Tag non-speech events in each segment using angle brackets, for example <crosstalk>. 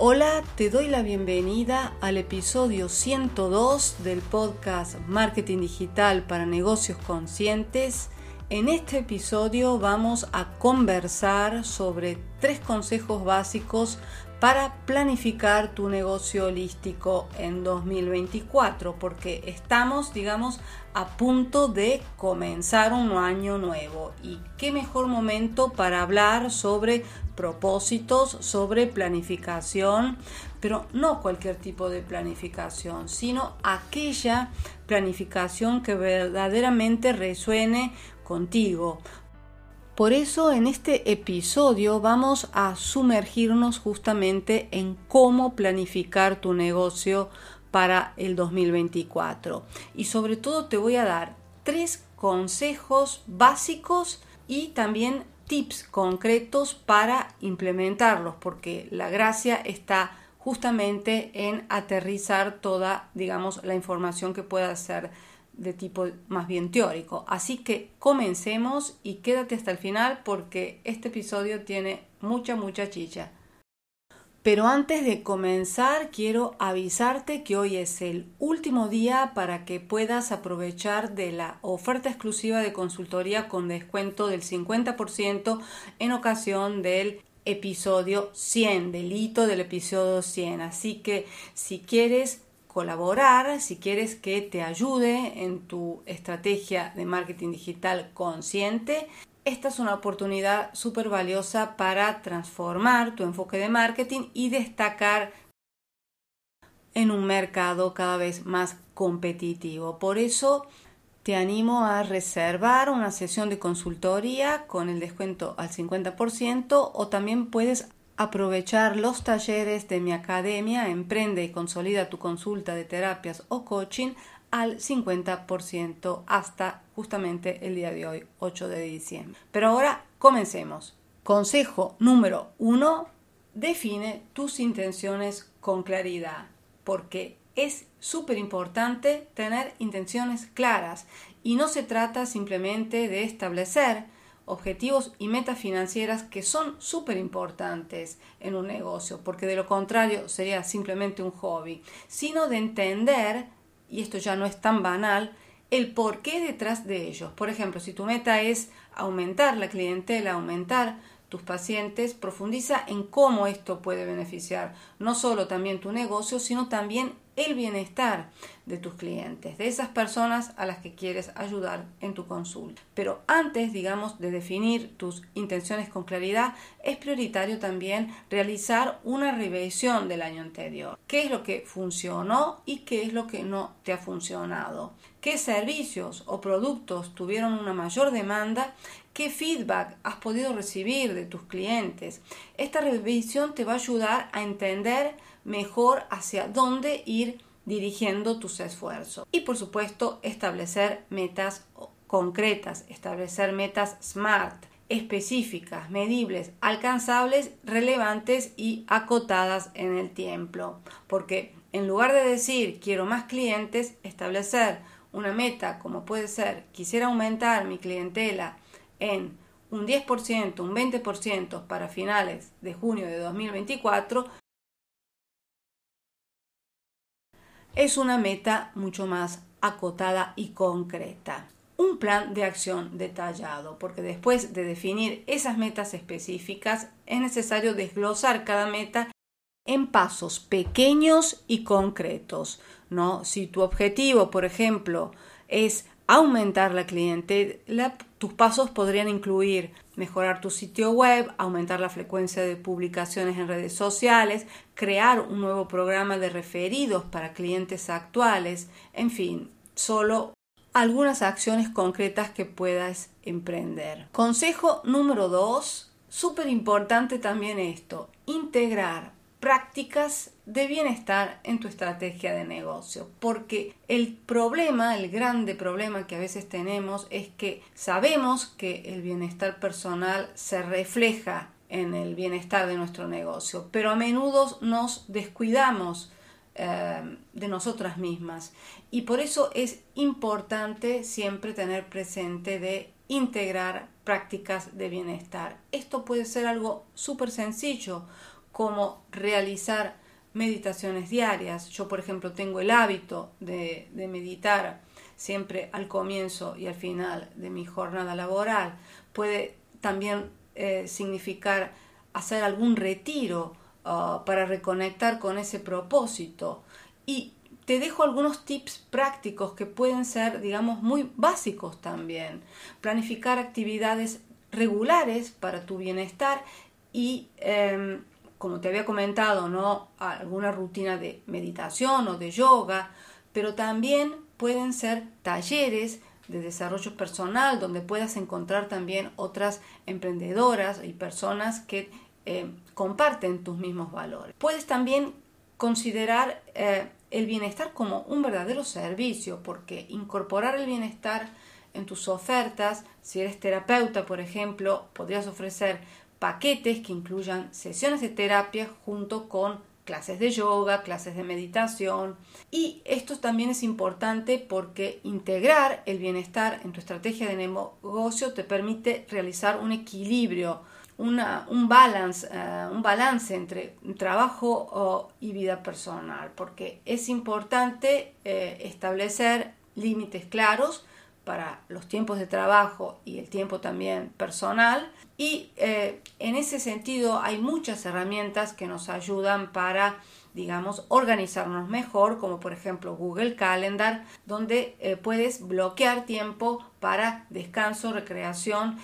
Hola, te doy la bienvenida al episodio 102 del podcast Marketing Digital para Negocios Conscientes. En este episodio vamos a conversar sobre tres consejos básicos para planificar tu negocio holístico en 2024, porque estamos, digamos, a punto de comenzar un año nuevo. Y qué mejor momento para hablar sobre propósitos, sobre planificación, pero no cualquier tipo de planificación, sino aquella planificación que verdaderamente resuene contigo, por eso en este episodio vamos a sumergirnos justamente en cómo planificar tu negocio para el 2024. Y sobre todo te voy a dar tres consejos básicos y también tips concretos para implementarlos, porque la gracia está justamente en aterrizar toda, digamos, la información que pueda ser de tipo más bien teórico. Así que comencemos y quédate hasta el final porque este episodio tiene mucha, mucha chicha. Pero antes de comenzar quiero avisarte que hoy es el último día para que puedas aprovechar de la oferta exclusiva de consultoría con descuento del 50% en ocasión del episodio 100, del hito del episodio 100. Así que si quieres colaborar, si quieres que te ayude en tu estrategia de marketing digital consciente, esta es una oportunidad súper valiosa para transformar tu enfoque de marketing y destacar en un mercado cada vez más competitivo. Por eso te animo a reservar una sesión de consultoría con el descuento al 50% o también puedes aprovechar los talleres de mi academia Emprende y consolida tu consulta de terapias o coaching al 50% hasta justamente el día de hoy, 8 de diciembre. Pero ahora comencemos. Consejo número uno, define tus intenciones con claridad, porque es súper importante tener intenciones claras y no se trata simplemente de establecer objetivos y metas financieras que son súper importantes en un negocio, porque de lo contrario sería simplemente un hobby, sino de entender, y esto ya no es tan banal, el por qué detrás de ellos. Por ejemplo, si tu meta es aumentar la clientela, aumentar tus pacientes, profundiza en cómo esto puede beneficiar no solo también tu negocio, sino también el bienestar de tus clientes, de esas personas a las que quieres ayudar en tu consulta. Pero antes, digamos, de definir tus intenciones con claridad, es prioritario también realizar una revisión del año anterior. ¿Qué es lo que funcionó y qué es lo que no te ha funcionado? ¿Qué servicios o productos tuvieron una mayor demanda? ¿Qué feedback has podido recibir de tus clientes? Esta revisión te va a ayudar a entender mejor hacia dónde ir dirigiendo tus esfuerzos. Y por supuesto, establecer metas concretas, establecer metas SMART, específicas, medibles, alcanzables, relevantes y acotadas en el tiempo. Porque en lugar de decir quiero más clientes, establecer una meta como puede ser quisiera aumentar mi clientela en un 10%, un 20% para finales de junio de 2024 es una meta mucho más acotada y concreta. Un plan de acción detallado, porque después de definir esas metas específicas es necesario desglosar cada meta en pasos pequeños y concretos. ¿no? Si tu objetivo, por ejemplo, es aumentar la clientela, tus pasos podrían incluir mejorar tu sitio web, aumentar la frecuencia de publicaciones en redes sociales, crear un nuevo programa de referidos para clientes actuales, en fin, solo algunas acciones concretas que puedas emprender. Consejo número 2, súper importante también esto, integrar prácticas de bienestar en tu estrategia de negocio. Porque el problema, el grande problema que a veces tenemos es que sabemos que el bienestar personal se refleja en el bienestar de nuestro negocio, pero a menudo nos descuidamos eh, de nosotras mismas y por eso es importante siempre tener presente de integrar prácticas de bienestar. Esto puede ser algo súper sencillo como realizar meditaciones diarias. Yo, por ejemplo, tengo el hábito de, meditar siempre al comienzo y al final de mi jornada laboral. Puede también eh, significar hacer algún retiro uh, para reconectar con ese propósito. Y te dejo algunos tips prácticos que pueden ser, digamos, muy básicos también. Planificar actividades regulares para tu bienestar y em, como te había comentado, ¿no? alguna rutina de meditación o de yoga, pero también pueden ser talleres de desarrollo personal donde puedas encontrar también otras emprendedoras y personas que eh, comparten tus mismos valores. Puedes también considerar eh, el bienestar como un verdadero servicio, porque incorporar el bienestar en tus ofertas, si eres terapeuta, por ejemplo, podrías ofrecer paquetes que incluyan sesiones de terapia junto con clases de yoga, clases de meditación. Y esto también es importante porque integrar el bienestar en tu estrategia de negocio te permite realizar un equilibrio, un, balance, eh, un balance entre trabajo y vida personal, porque es importante eh, establecer límites claros para los tiempos de trabajo y el tiempo también personal. Y eh, en ese sentido hay muchas herramientas que nos ayudan para digamos, organizarnos mejor, como por ejemplo Google Calendar, donde eh, puedes bloquear tiempo para descanso, recreación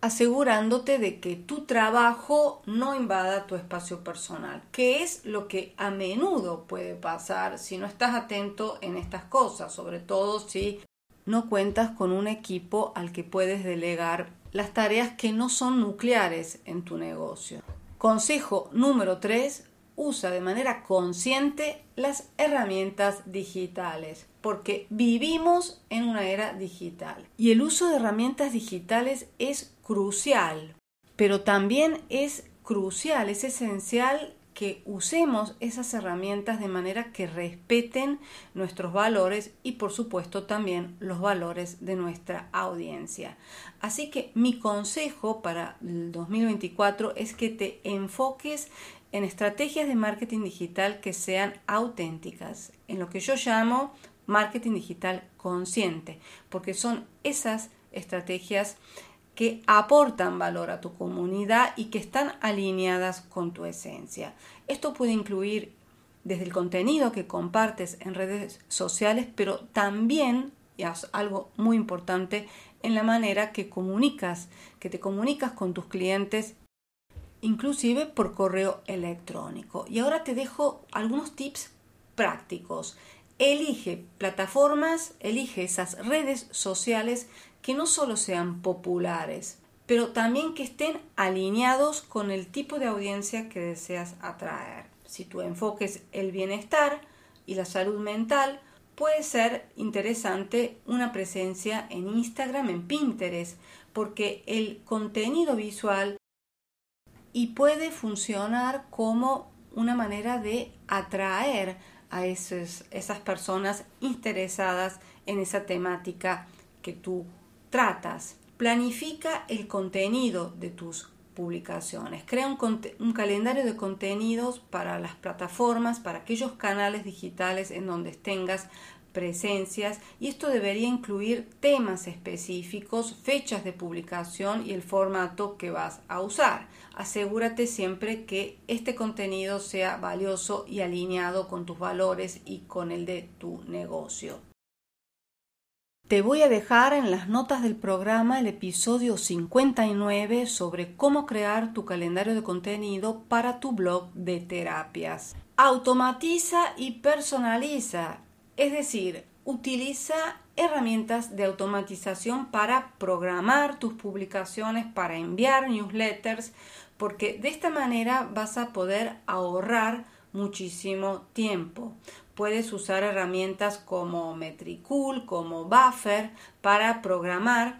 asegurándote de que tu trabajo no invada tu espacio personal, que es lo que a menudo puede pasar si no estás atento en estas cosas, sobre todo si no cuentas con un equipo al que puedes delegar las tareas que no son nucleares en tu negocio. Consejo número 3. Usa de manera consciente las herramientas digitales porque vivimos en una era digital y el uso de herramientas digitales es crucial, pero también es crucial, es esencial que usemos esas herramientas de manera que respeten nuestros valores y por supuesto también los valores de nuestra audiencia. Así que mi consejo para el 2024 es que te enfoques en estrategias de marketing digital que sean auténticas, en lo que yo llamo marketing digital consciente, porque son esas estrategias que aportan valor a tu comunidad y que están alineadas con tu esencia. Esto puede incluir desde el contenido que compartes en redes sociales, pero también, y es algo muy importante, en la manera que comunicas, que te comunicas con tus clientes, inclusive por correo electrónico. Y ahora te dejo algunos tips prácticos. Elige plataformas, elige esas redes sociales que no solo sean populares, pero también que estén alineados con el tipo de audiencia que deseas atraer. Si tu enfoque es el bienestar y la salud mental, puede ser interesante una presencia en Instagram, en Pinterest, porque el contenido visual y puede funcionar como una manera de atraer a esas personas interesadas en esa temática que tú tratas. Planifica el contenido de tus publicaciones. Crea un, calendario de contenidos para las plataformas, para aquellos canales digitales en donde tengas presencias y esto debería incluir temas específicos, fechas de publicación y el formato que vas a usar. Asegúrate siempre que este contenido sea valioso y alineado con tus valores y con el de tu negocio. Te voy a dejar en las notas del programa el episodio 59 sobre cómo crear tu calendario de contenido para tu blog de terapias. Automatiza y personaliza, es decir, utiliza herramientas de automatización para programar tus publicaciones, para enviar newsletters, porque de esta manera vas a poder ahorrar muchísimo tiempo. Puedes usar herramientas como Metricool, como Buffer para programar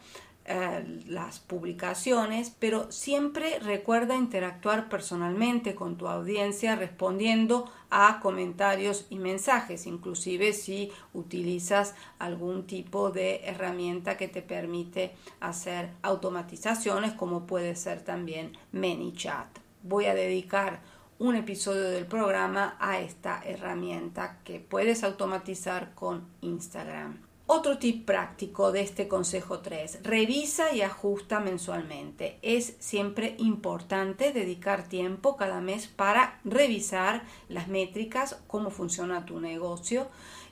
eh, las publicaciones, pero siempre recuerda interactuar personalmente con tu audiencia respondiendo a comentarios y mensajes, inclusive si utilizas algún tipo de herramienta que te permite hacer automatizaciones como puede ser también ManyChat. Voy a dedicar un episodio del programa a esta herramienta que puedes automatizar con Instagram. Otro tip práctico de este consejo 3, revisa y ajusta mensualmente. Es siempre importante dedicar tiempo cada mes para revisar las métricas, cómo funciona tu negocio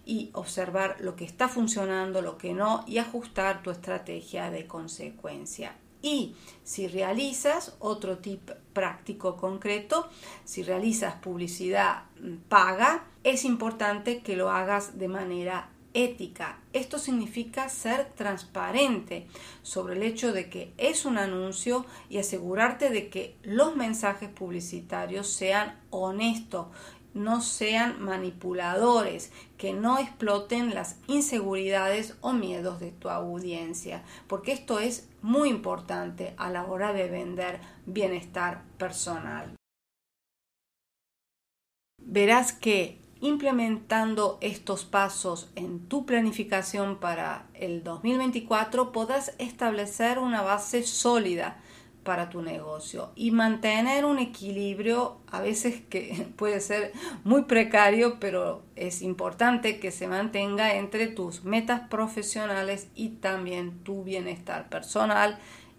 y observar lo que está funcionando, lo que no y ajustar tu estrategia de consecuencia. Y si realizas, otro tip práctico concreto, si realizas publicidad paga, es importante que lo hagas de manera ética. Esto significa ser transparente sobre el hecho de que es un anuncio y asegurarte de que los mensajes publicitarios sean honestos, no sean manipuladores, que no exploten las inseguridades o miedos de tu audiencia, porque esto es muy importante a la hora de vender bienestar personal. Verás que implementando estos pasos en tu planificación para el 2024 podrás establecer una base sólida para tu negocio y mantener un equilibrio a veces que <laughs> puede ser muy precario pero es importante que se mantenga entre tus metas profesionales y también tu bienestar personal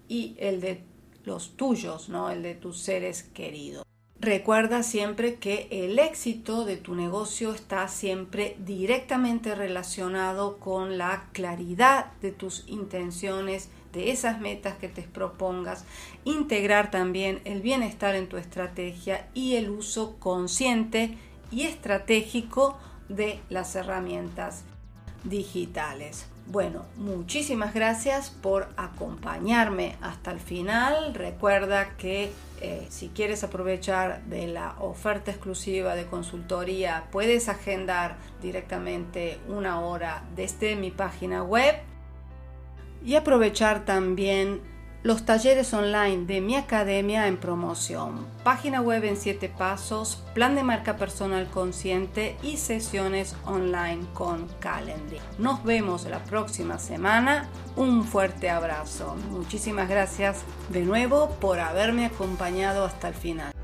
y el de los tuyos, ¿no? el de tus seres queridos. Recuerda siempre que el éxito de tu negocio está siempre directamente relacionado con la claridad de tus intenciones, de esas metas que te propongas, integrar también el bienestar en tu estrategia y el uso consciente y estratégico de las herramientas digitales. Bueno, muchísimas gracias por acompañarme hasta el final. Recuerda que eh, si quieres aprovechar de la oferta exclusiva de consultoría, puedes agendar directamente una hora desde mi página web y aprovechar también los talleres online de mi academia en promoción, página web en 7 pasos, plan de marca personal consciente y sesiones online con Calendly. Nos vemos la próxima semana. Un fuerte abrazo. Muchísimas gracias de nuevo por haberme acompañado hasta el final.